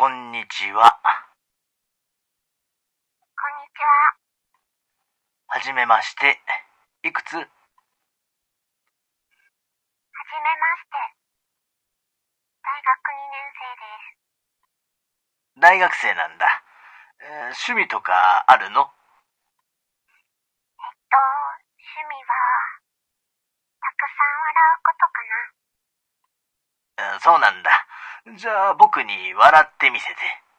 こんにちは。こんにちは。はじめまして。いくつ？はじめまして。大学2年生です。大学生なんだ。えー趣味とかあるの？えっと、趣味は、たくさん笑うことかな。うんそうなんだ。じゃあ僕に笑ってみせて。